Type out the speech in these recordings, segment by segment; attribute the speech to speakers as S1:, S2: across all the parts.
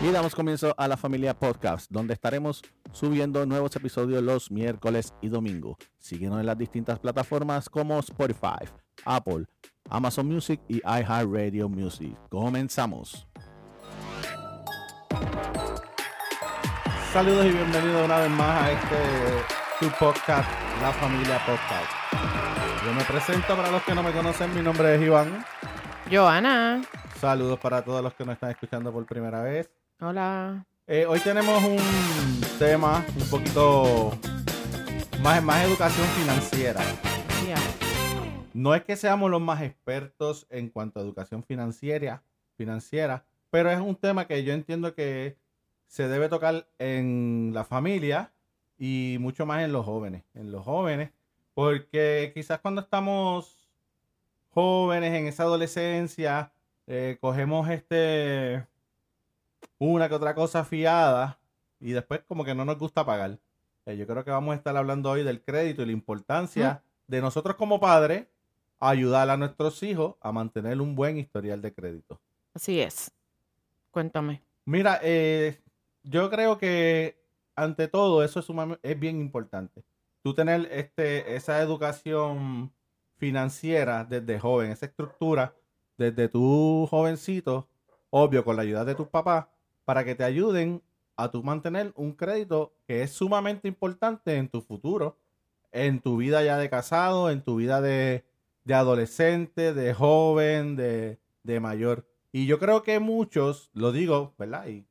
S1: Y damos comienzo a la familia podcast, donde estaremos subiendo nuevos episodios los miércoles y domingo. Síguenos en las distintas plataformas como Spotify, Apple, Amazon Music y iHeartRadio Music. Comenzamos. Saludos y bienvenidos una vez más a este tu podcast, La Familia Podcast. Yo me presento para los que no me conocen, mi nombre es Iván.
S2: Joana.
S1: Saludos para todos los que nos están escuchando por primera vez.
S2: Hola.
S1: Eh, hoy tenemos un tema un poquito más, más educación financiera.
S2: Yeah.
S1: No es que seamos los más expertos en cuanto a educación financiera, financiera, pero es un tema que yo entiendo que se debe tocar en la familia y mucho más en los jóvenes, en los jóvenes, porque quizás cuando estamos jóvenes en esa adolescencia, eh, cogemos este una que otra cosa fiada y después como que no nos gusta pagar. Eh, yo creo que vamos a estar hablando hoy del crédito y la importancia de nosotros como padres ayudar a nuestros hijos a mantener un buen historial de crédito.
S2: Así es. Cuéntame.
S1: Mira, eh, yo creo que ante todo eso es, bien importante. Tú tener este, esa educación financiera desde joven, esa estructura desde tu jovencito, obvio con la ayuda de tus papás, para que te ayuden a tu mantener un crédito que es sumamente importante en tu futuro, en tu vida ya de casado, en tu vida de, de adolescente, de joven, de, de mayor. Y yo creo que muchos, lo digo, ¿verdad? Y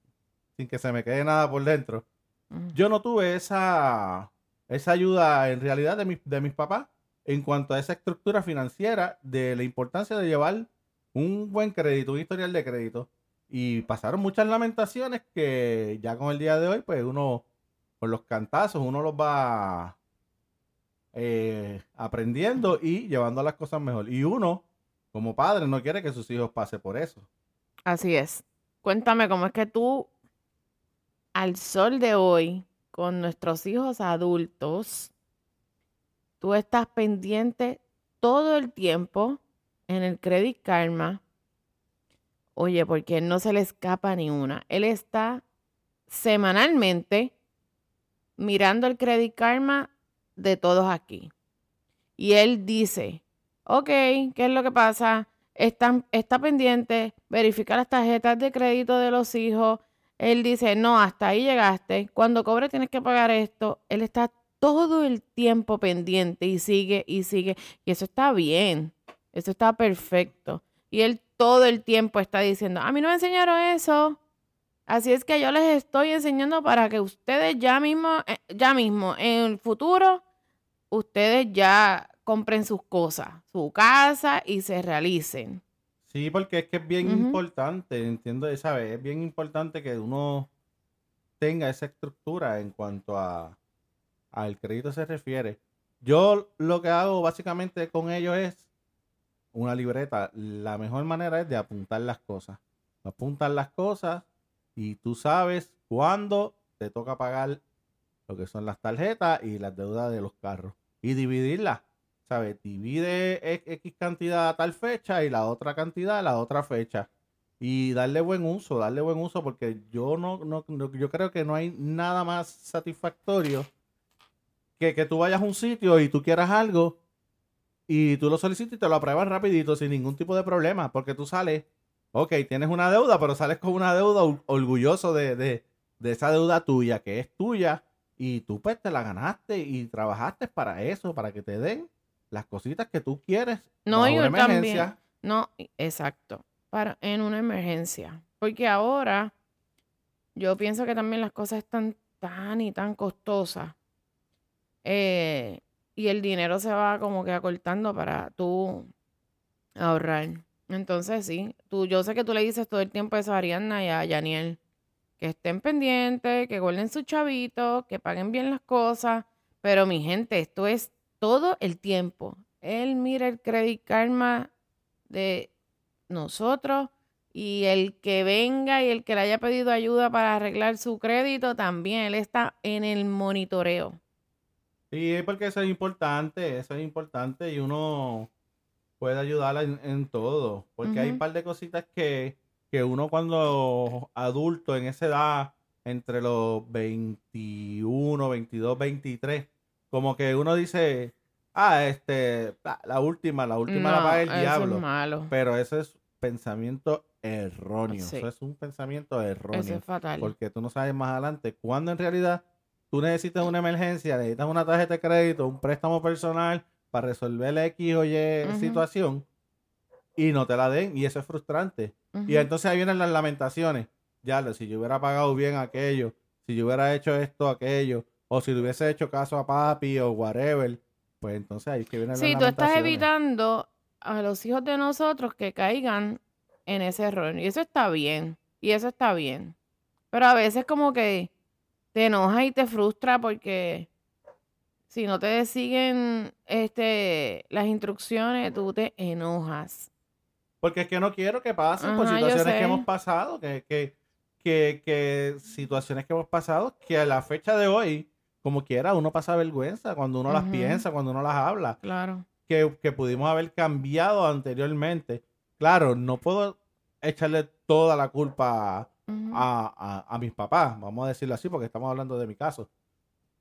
S1: sin que se me quede nada por dentro,
S2: Mm.
S1: yo no tuve esa, esa ayuda en realidad de, mis- de mis papás en cuanto a esa estructura financiera, de la importancia de llevar un buen crédito, un historial de crédito. Y pasaron muchas lamentaciones que ya con el día de hoy, pues uno, con los cantazos, uno los va eh, aprendiendo y llevando las cosas mejor. Y uno, como padre, no quiere que sus hijos pasen por eso.
S2: Así es. Cuéntame cómo es que tú, al sol de hoy, con nuestros hijos adultos, tú estás pendiente todo el tiempo en el Credit Karma. Oye, porque no se le escapa ni una. Él está semanalmente mirando el Credit Karma de todos aquí. Y él dice, ok, ¿qué es lo que pasa? Está, está pendiente, verificar las tarjetas de crédito de los hijos. Él dice, no, hasta ahí llegaste. Cuando cobre tienes que pagar esto. Él está todo el tiempo pendiente y sigue y sigue. Y eso está bien. Eso está perfecto. Y él todo el tiempo está diciendo, a mí no me enseñaron eso. Así es que yo les estoy enseñando para que ustedes ya mismo, eh, ya mismo, en el futuro, ustedes ya compren sus cosas, su casa y se realicen.
S1: Sí, porque es que es bien importante, entiendo, ¿sabes? Es bien importante que uno tenga esa estructura en cuanto a al crédito se refiere. Yo lo que hago básicamente con ellos es una libreta. La mejor manera es de apuntar las cosas. Apuntar las cosas y tú sabes cuándo te toca pagar lo que son las tarjetas y las deudas de los carros. Y dividirlas. ¿Sabes? Divide X cantidad a tal fecha y la otra cantidad a la otra fecha. Y darle buen uso, darle buen uso, porque yo no, no, no- yo creo que no hay nada más satisfactorio que que tú vayas a un sitio y tú quieras algo y tú lo solicitas y te lo aprueban rapidito sin ningún tipo de problema, porque tú sales, ok, tienes una deuda, pero sales con una deuda or- orgulloso de, de, de esa deuda tuya, que es tuya, y tú pues te la ganaste y trabajaste para eso, para que te den las cositas que tú quieres.
S2: No, yo
S1: una emergencia.
S2: también. No, exacto. Para, en una emergencia. Porque ahora yo pienso que también las cosas están tan y tan costosas. eh, y el dinero se va como que acortando para tú ahorrar. Entonces, sí, tú, yo sé que tú le dices todo el tiempo eso a Ariadna y a Yaniel. Que estén pendientes, que guarden su chavito, que paguen bien las cosas. Pero mi gente, esto es todo el tiempo. Él mira el Credit Karma de nosotros y el que venga y el que le haya pedido ayuda para arreglar su crédito también, él está en el monitoreo.
S1: Sí, porque eso es importante, eso es importante y uno puede ayudarla en, en todo, porque hay un par de cositas que que uno cuando adulto en esa edad, entre los 21, 22, 23, como que uno dice, ah, este, la, la última, la última la paga el
S2: eso es
S1: diablo.
S2: malo.
S1: Pero eso es pensamiento erróneo.
S2: Sí.
S1: Eso es un pensamiento erróneo.
S2: Eso es fatal.
S1: Porque tú no sabes más adelante cuándo en realidad tú necesitas una emergencia, necesitas una tarjeta de crédito, un préstamo personal para resolver X o Y situación y no te la den. Y eso es frustrante. Y entonces ahí vienen las lamentaciones. Ya, si yo hubiera pagado bien aquello, si yo hubiera hecho esto, aquello, o si le hubiese hecho caso a papi o whatever, pues entonces ahí es que vienen
S2: Sí,
S1: las
S2: tú estás
S1: lamentaciones.
S2: evitando a los hijos de nosotros que caigan en ese error. Y eso está bien. Y eso está bien. Pero a veces como que te enoja y te frustra porque si no te siguen este, las instrucciones, tú te enojas.
S1: Porque es que no quiero que pasen por
S2: Ajá,
S1: situaciones que hemos pasado, que, que, que, que situaciones que hemos pasado, que a la fecha de hoy, como quiera, uno pasa vergüenza cuando uno las piensa, cuando uno las habla,
S2: Claro.
S1: que, que pudimos haber cambiado anteriormente. Claro, no puedo echarle toda la culpa A, a- a mis papás, vamos a decirlo así, porque estamos hablando de mi caso.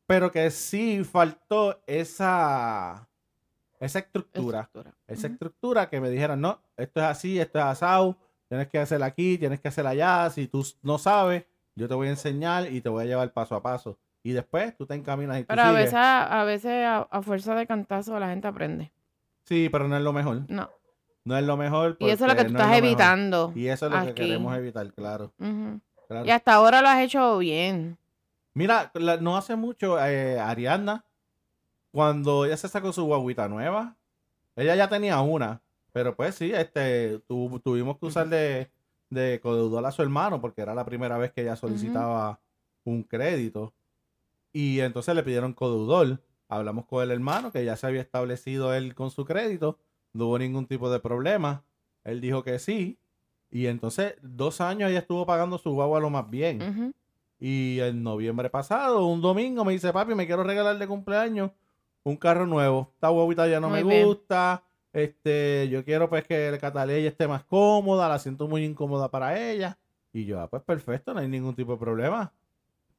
S1: Pero que sí faltó esa, esa estructura
S2: Estructura.
S1: esa estructura que me dijeran, no, esto es así, esto es asado, tienes que hacer aquí, tienes que hacer allá, si tú no sabes, yo te voy a enseñar y te voy a llevar paso a paso. Y después tú te encaminas y tú
S2: Pero a
S1: sigues.
S2: veces, a, a veces a, a fuerza de cantazo la gente aprende.
S1: Sí, pero no es lo mejor.
S2: No.
S1: No es lo mejor.
S2: Y eso es lo que tú
S1: no
S2: estás evitando.
S1: Y eso es lo que queremos evitar, claro.
S2: Y hasta ahora lo has hecho bien.
S1: Mira, la- no hace mucho, eh, Ariadna, cuando ella se sacó su guaguita nueva, ella ya tenía una, pero pues sí, este, tu- tuvimos que usar de, de codeudor a su hermano, porque era la primera vez que ella solicitaba un crédito. Y entonces le pidieron codeudor. Hablamos con el hermano, que ya se había establecido él con su crédito, no hubo ningún tipo de problema. Él dijo que sí. Y entonces, dos años ella estuvo pagando su guagua lo más bien. Y en noviembre pasado, un domingo, me dice, papi, me quiero regalar de cumpleaños un carro nuevo. Esta guaguita ya no
S2: Muy
S1: me
S2: bien.
S1: gusta. Este, yo quiero pues que el catalella esté más cómoda, la siento muy incómoda para ella. Y yo, ah, pues perfecto, no hay ningún tipo de problema.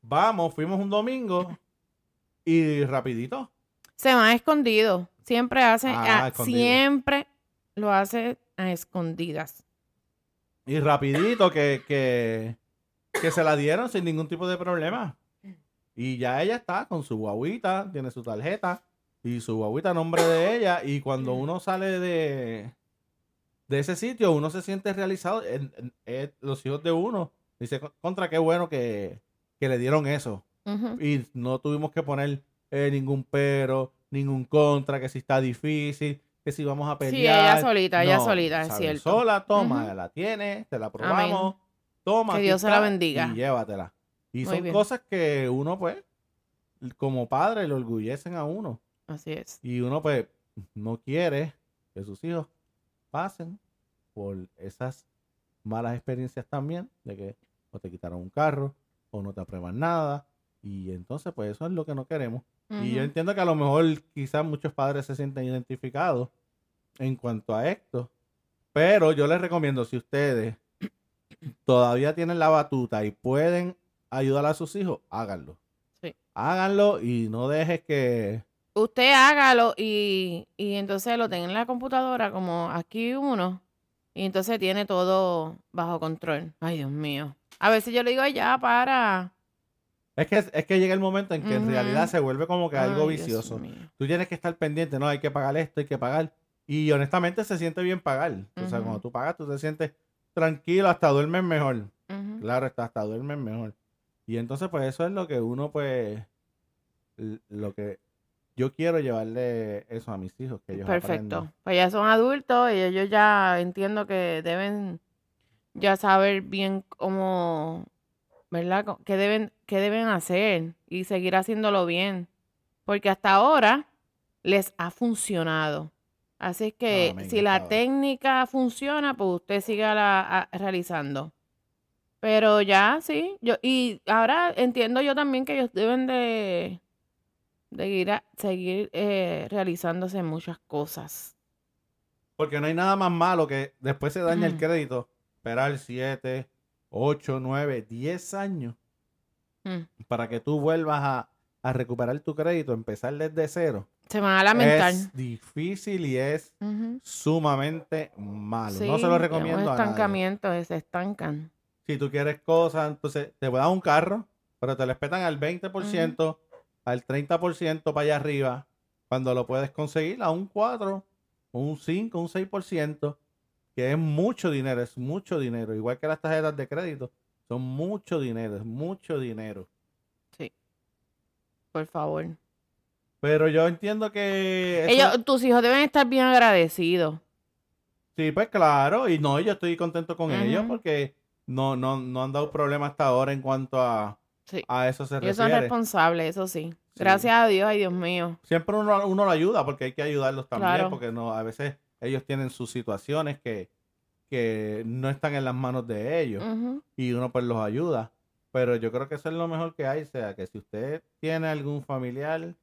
S1: Vamos, fuimos un domingo y rapidito.
S2: Se van escondido. Siempre hace,
S1: Ah,
S2: siempre lo hace a escondidas.
S1: Y rapidito que, que, que se la dieron sin ningún tipo de problema. Y ya ella está con su guaguita, tiene su tarjeta y su guaguita nombre de ella. Y cuando uno sale de, de ese sitio, uno se siente realizado. En- en- en- los hijos de uno. Dice, "Con- contra qué bueno que, que le dieron eso. Y no tuvimos que poner eh, ningún pero, ningún contra, que si está difícil, que si vamos a pelear.
S2: Sí, ella solita, ella
S1: No,
S2: solita, es cierto.
S1: Sola, toma, la tienes, te la probamos, toma.
S2: Que Dios se la bendiga.
S1: Y llévatela. Y
S2: Muy
S1: son
S2: bien.
S1: cosas que uno, pues, como padre, le orgullecen a uno.
S2: Así es.
S1: Y uno, pues, no quiere que sus hijos pasen por esas malas experiencias también, de que o te quitaron un carro, o no te aprueban nada. Y entonces, pues, eso es lo que no queremos. Y yo entiendo que a lo mejor quizás muchos padres se sienten identificados en cuanto a esto. Pero yo les recomiendo, si ustedes todavía tienen la batuta y pueden ayudar a sus hijos, háganlo.
S2: Sí.
S1: Háganlo y no dejes que...
S2: Usted hágalo y, y entonces lo tenga en la computadora como aquí uno. Y entonces tiene todo bajo control. Ay, Dios mío. A veces yo le digo, "Ay, ya, para.
S1: Es que, es que llega el momento en que en realidad se vuelve como que algo
S2: Ay,
S1: vicioso. Tú tienes que estar pendiente, no, hay que pagar esto, hay que pagar. Y honestamente se siente bien pagar. O sea, cuando tú pagas, tú te sientes tranquilo, hasta duermes mejor. Claro, está, hasta duermen mejor. Y entonces, pues eso es lo que uno, pues, lo que yo quiero llevarle eso a mis hijos, que ellos
S2: Perfecto.
S1: aprendan.
S2: Pues ya son adultos y ellos ya entiendo que deben ya saber bien cómo, ¿verdad? ¿Qué deben, qué deben hacer y seguir haciéndolo bien. Porque hasta ahora les ha funcionado. Así que si la técnica funciona, pues usted siga la, a- realizando. Pero ya, sí. Yo, y ahora entiendo yo también que ellos deben de, de ir a- seguir eh, realizándose muchas cosas.
S1: Porque no hay nada más malo que después se daña el crédito esperar 7, 8, 9, 10 años
S2: Mm.
S1: para que tú vuelvas a, a recuperar tu crédito, empezar desde cero.
S2: Se van a lamentar.
S1: Es difícil y es
S2: Ujú.
S1: sumamente malo.
S2: Sí,
S1: no se lo
S2: es
S1: recomiendo a nadie.
S2: estancamiento, se estancan.
S1: Si tú quieres cosas, entonces te voy a dar un carro, pero te lo respetan al 20%, al 30% para allá arriba, cuando lo puedes conseguir a un 4, un 5, un 6%, que es mucho dinero, es mucho dinero. Igual que las tarjetas de crédito, son mucho dinero, es mucho dinero.
S2: Por favor.
S1: Pero yo entiendo que... eso-
S2: Ellos, tus hijos deben estar bien agradecidos.
S1: Sí, pues claro, y no, yo estoy contento con ellos porque no, no, no han dado problema hasta ahora en cuanto a,
S2: Sí.
S1: a eso se
S2: Ellos son
S1: refiere.
S2: responsables, eso sí.
S1: Sí.
S2: Gracias a Dios, ay Dios mío.
S1: Siempre uno, uno lo ayuda porque hay que ayudarlos también,
S2: Claro.
S1: porque no, a veces ellos tienen sus situaciones que, que no están en las manos de ellos y uno pues los ayuda. Pero yo creo que eso es lo mejor que hay, o sea, que si usted tiene algún familiar,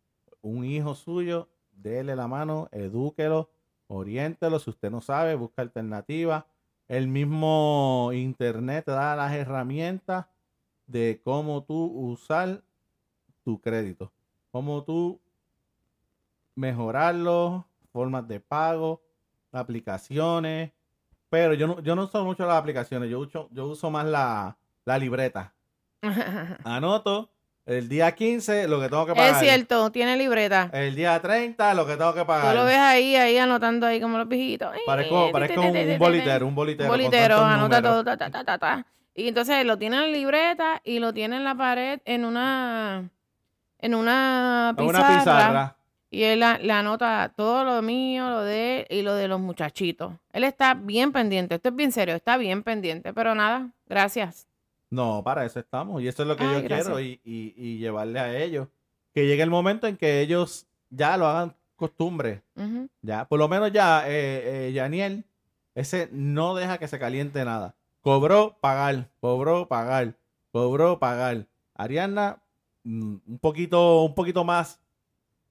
S1: un hijo suyo, déle la mano, edúquelo, oriéntelo, si usted no sabe, busca alternativas. El mismo internet te da las herramientas de cómo tú usar tu crédito, cómo tú mejorarlo, formas de pago, aplicaciones. Pero yo no, yo no uso mucho las aplicaciones, yo uso, yo uso más la, la libreta. Anoto el día 15 lo que tengo que pagar.
S2: es cierto, tiene libreta.
S1: El día 30 lo que tengo que
S2: Tú
S1: pagar.
S2: lo ves ahí, ahí anotando ahí como los viejitos.
S1: Parezco, parezco un,
S2: te, te, te,
S1: un bolitero, un bolitero.
S2: bolitero, anota todo, ta, ta, ta, ta, ta. Y entonces lo tiene en la libreta y lo tiene en la pared en una en una pizarra. Y él la- le anota todo lo mío, lo de él y lo de los muchachitos. Él está bien pendiente, esto es bien serio, está bien pendiente. Pero nada, gracias.
S1: No, para eso estamos. Y eso es lo que
S2: Ay,
S1: yo
S2: gracias.
S1: quiero y, y- y llevarle a ellos. Que llegue el momento en que ellos ya lo hagan costumbre. Ya, por lo menos ya, eh, eh, Yaniel, ese no deja que se caliente nada. Cobró, pagar, cobró, pagar, cobró, pagar. Ariana, mm, un poquito, un poquito más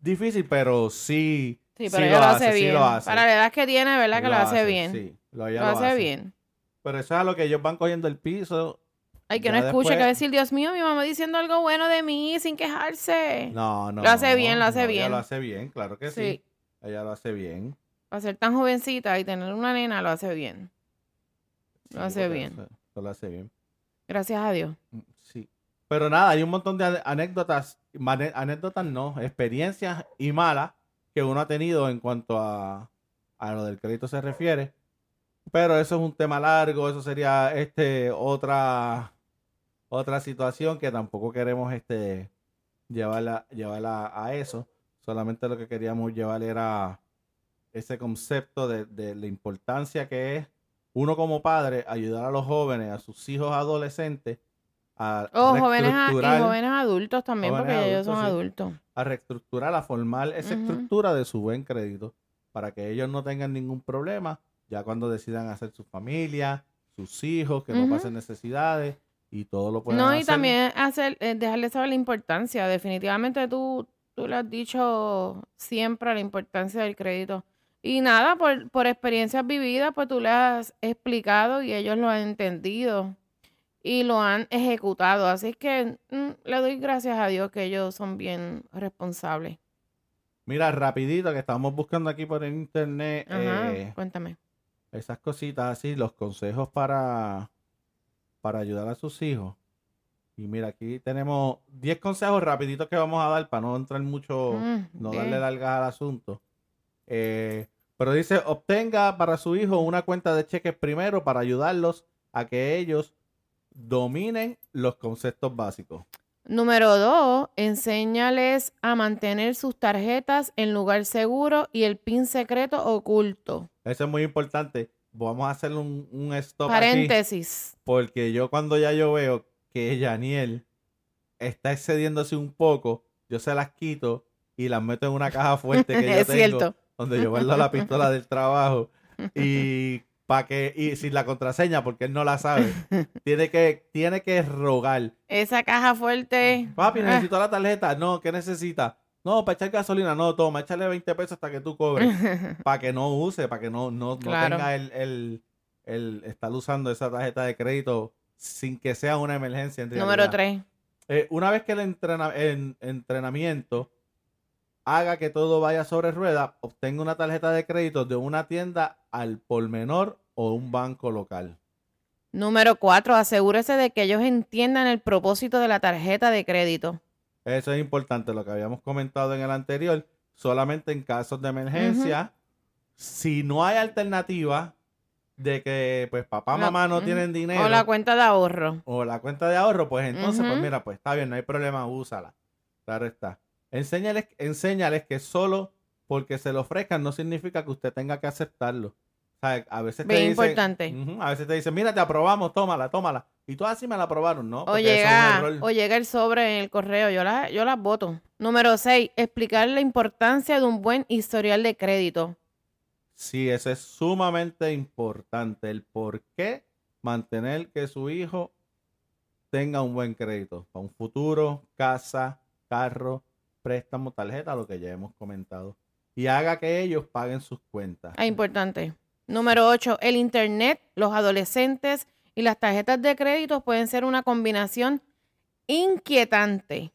S1: difícil, pero sí.
S2: Sí,
S1: sí
S2: pero ella lo hace
S1: sí
S2: bien.
S1: lo hace.
S2: Para la edad que tiene, ¿verdad? Que lo, hace, bien.
S1: Sí, lo,
S2: hace, bien.
S1: Pero eso es a lo que ellos van cogiendo el piso.
S2: Ay, que
S1: Ya
S2: no escuche que
S1: después-
S2: va a decir, Dios mío, mi mamá diciendo algo bueno de mí sin quejarse.
S1: No, no.
S2: Lo hace bien, lo hace
S1: no,
S2: bien.
S1: Ella lo hace bien, claro que sí.
S2: Sí.
S1: Ella lo hace bien.
S2: Para ser tan jovencita y tener una nena, lo hace bien. Lo
S1: Sí,
S2: hace bien.
S1: Lo hace bien.
S2: Gracias a Dios.
S1: Pero nada, hay un montón de anécdotas, anécdotas no, experiencias y malas que uno ha tenido en cuanto a, a lo del crédito se refiere. Pero eso es un tema largo, eso sería este otra otra situación que tampoco queremos este llevarla, llevarla a eso. Solamente lo que queríamos llevar era ese concepto de, de la importancia que es uno como padre ayudar a los jóvenes, a sus hijos adolescentes a
S2: Oh, jóvenes, a- y jóvenes adultos también,
S1: Jóvenes
S2: porque ellos son
S1: adultos, sí.
S2: adultos.
S1: a reestructurar, a formar esa estructura de su buen crédito para que ellos no tengan ningún problema ya cuando decidan hacer su familia, sus hijos, que no pasen necesidades y todo lo puedan
S2: No, y
S1: hacer.
S2: también hacer, eh, dejarle saber la importancia. Definitivamente tú, tú le has dicho siempre la importancia del crédito. Y nada, por, por experiencias vividas, pues tú le has explicado y ellos lo han entendido y lo han ejecutado. Así que mm, le doy gracias a Dios que ellos son bien responsables.
S1: Mira, rapidito que estamos buscando aquí por el internet
S2: Ajá,
S1: eh,
S2: cuéntame.
S1: esas cositas así, los consejos para, para ayudar a sus hijos. Y mira, aquí tenemos 10 consejos rapiditos que vamos a dar para no entrar mucho,
S2: Mm,
S1: no
S2: bien.
S1: darle largas al asunto. Eh, pero dice, obtenga para su hijo una cuenta de cheques primero para ayudarlos a que ellos dominen los conceptos básicos.
S2: Número dos, enséñales a mantener sus tarjetas en lugar seguro y el PIN secreto oculto.
S1: Eso es muy importante. Vamos a hacer un, un stop aquí.
S2: Paréntesis.
S1: Porque yo cuando ya yo veo que Yaniel está excediéndose un poco, yo se las quito y las meto en una caja fuerte que yo
S2: es
S1: tengo,
S2: cierto.
S1: donde yo guardo la pistola del trabajo y para que y sin la contraseña porque él no la sabe, tiene que tiene que rogar.
S2: Esa caja fuerte.
S1: Papi,
S2: ah,
S1: necesito la tarjeta. No, ¿qué necesita? No, para echar gasolina. No, toma, échale 20 pesos hasta que tú cobres. para que no use, para que no, no, no tenga el, el, el estar usando esa tarjeta de crédito sin que sea una emergencia en.
S2: Número tres.
S1: Eh, una vez que el, entrena- el entrenamiento haga que todo vaya sobre rueda, obtenga una tarjeta de crédito de una tienda al por menor o un banco local.
S2: Número cuatro, asegúrese de que ellos entiendan el propósito de la tarjeta de crédito.
S1: Eso es importante, lo que habíamos comentado en el anterior. Solamente en casos de emergencia, si no hay alternativa de que pues papá, mamá no tienen dinero
S2: O la cuenta de ahorro.
S1: o la cuenta de ahorro, pues entonces, pues mira, pues está bien, no hay problema, úsala. Claro está. Enséñales, enséñales que solo porque se lo ofrezcan no significa que usted tenga que aceptarlo. Sea, a veces te dicen,
S2: importante.
S1: Ujú, a veces te dicen, mira, te aprobamos, tómala, tómala. Y tú así me la aprobaron, ¿no?
S2: O
S1: Porque es
S2: llega, o llega el sobre en el correo. Yo, la, yo las voto. Número seis, explicar la importancia de un buen historial de crédito.
S1: Sí, eso es sumamente importante. El por qué mantener que su hijo tenga un buen crédito. Para un futuro, casa, carro, préstamo, tarjeta, lo que ya hemos comentado. Y haga que ellos paguen sus cuentas.
S2: Ah, importante. Número 8. El Internet, los adolescentes y las tarjetas de crédito pueden ser una combinación inquietante.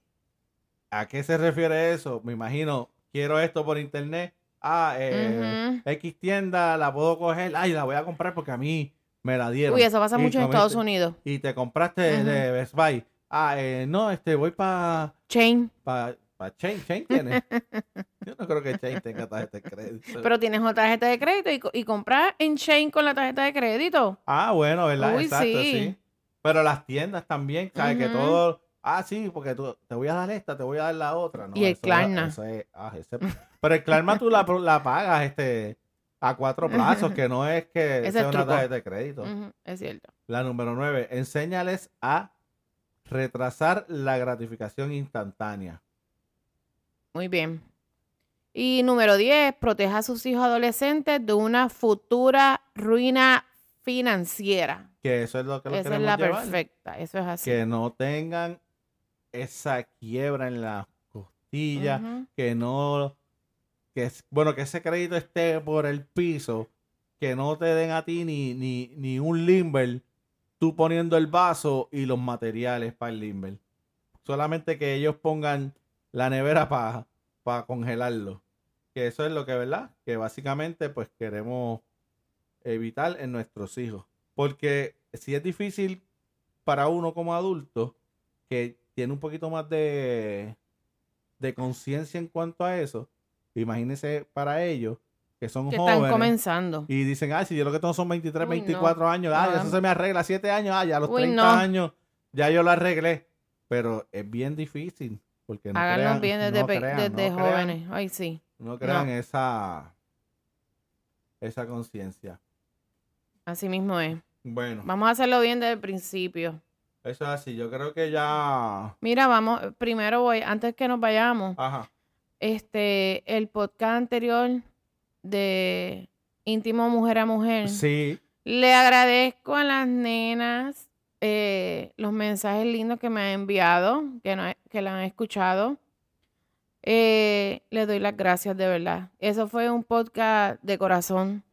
S1: ¿A qué se refiere eso? Me imagino, quiero esto por internet. Ah, eh. X tienda, la puedo coger. Ay, la voy a comprar porque a mí me la dieron.
S2: Uy, eso pasa mucho en Estados Unidos.
S1: Y te compraste
S2: Ujú.
S1: de Best Buy. Ah, eh, no, este, voy para
S2: Chain.
S1: pa, pa Chain. Chain tiene. Yo no creo que Chain tenga tarjeta de crédito.
S2: Pero tienes otra tarjeta de crédito y, co- y comprar en Chain con la tarjeta de crédito.
S1: Ah, bueno, ¿verdad?
S2: Uy,
S1: Exacto,
S2: sí.
S1: sí. Pero las tiendas también, ¿sabes? Que
S2: Ujú.
S1: todo. Ah, sí, porque tú, te voy a dar esta, te voy a dar la otra. No,
S2: Y el
S1: eso-
S2: Klarna.
S1: eso es- ah, ese- pero el Klarna tú la, la pagas este, a cuatro plazos, que no es que
S2: Ese
S1: sea
S2: es
S1: una
S2: truco.
S1: tarjeta de crédito.
S2: Ujú, es cierto.
S1: La número nueve, enséñales a retrasar la gratificación instantánea.
S2: Muy bien. Y número 10, proteja a sus hijos adolescentes de una futura ruina financiera.
S1: Que eso es lo que lo
S2: Esa es la
S1: llevar.
S2: perfecta. Eso es así.
S1: Que no tengan esa quiebra en la costilla,
S2: Ujú.
S1: que no, que bueno, que ese crédito esté por el piso, que no te den a ti ni, ni, ni un limber, tú poniendo el vaso y los materiales para el limber. Solamente que ellos pongan la nevera para congelarlo. Que eso es lo que, ¿verdad? Que básicamente pues queremos evitar en nuestros hijos. Porque si es difícil para uno como adulto, que tiene un poquito más de, de conciencia en cuanto a eso, imagínense para ellos que son
S2: Que están
S1: jóvenes
S2: comenzando.
S1: y dicen, ay, si yo lo que tengo son 23,
S2: Uy,
S1: 24 años, ay,
S2: No.
S1: eso se me arregla, 7 años, ay, a los
S2: Uy,
S1: 30
S2: no.
S1: años ya yo lo arreglé. Pero es bien difícil. Porque no
S2: Háganlo
S1: crean,
S2: bien desde,
S1: crean,
S2: desde
S1: crean-
S2: jóvenes. Ay, sí.
S1: No crean esa, esa conciencia.
S2: Así mismo es.
S1: Bueno,
S2: Vamos a hacerlo bien desde el principio.
S1: eso es así. Yo creo que ya.
S2: Mira, vamos, primero voy, antes que nos vayamos,
S1: Ajá.
S2: este, el podcast anterior de íntimo mujer a mujer.
S1: Sí.
S2: Le agradezco a las nenas eh, los mensajes lindos que me han enviado, que, no, que la han escuchado. Eh, le doy las gracias de verdad. Eso fue un podcast de corazón.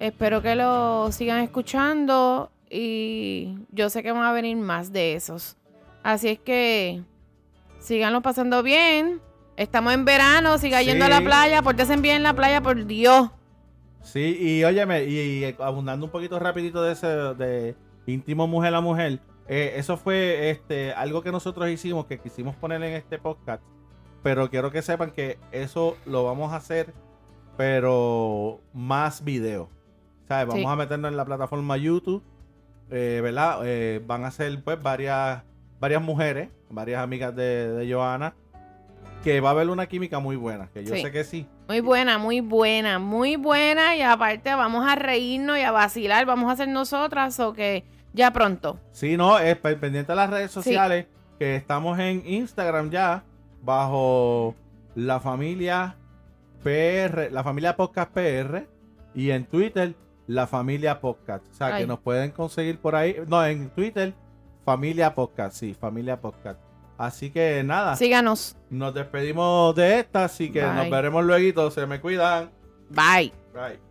S2: Espero que lo sigan escuchando y yo sé que van a venir más de esos. Así es que síganlo pasando bien. Estamos en verano, sigan yendo a la playa, pórtense bien en la playa, por Dios.
S1: Sí, y óyeme, y, y abundando un poquito rapidito de ese de íntimo mujer a mujer, eh, eso fue este algo que nosotros hicimos, que quisimos poner en este podcast, pero quiero que sepan que eso lo vamos a hacer, pero más video. ¿Sabes? Vamos
S2: Sí.
S1: a meternos en la plataforma YouTube, eh, ¿verdad? Eh, van a ser pues varias, varias mujeres, varias amigas de, de Johanna, que va a haber una química muy buena, que yo
S2: Sí.
S1: sé que sí.
S2: Muy buena, muy buena, muy buena. Y aparte vamos a reírnos y a vacilar. Vamos a hacer nosotras o que ya pronto.
S1: Sí, no, es pe- pendiente de las redes
S2: Sí.
S1: sociales, que estamos en Instagram ya, bajo la familia PR, la familia Podcast PR, y en Twitter, la familia Podcast. O sea,
S2: Ay.
S1: que nos pueden conseguir por ahí, no, en Twitter, familia Podcast, sí, familia Podcast. Así que nada,
S2: Síganos.
S1: nos despedimos de esta, así que nos veremos luego, se me cuidan.
S2: Bye.
S1: Bye.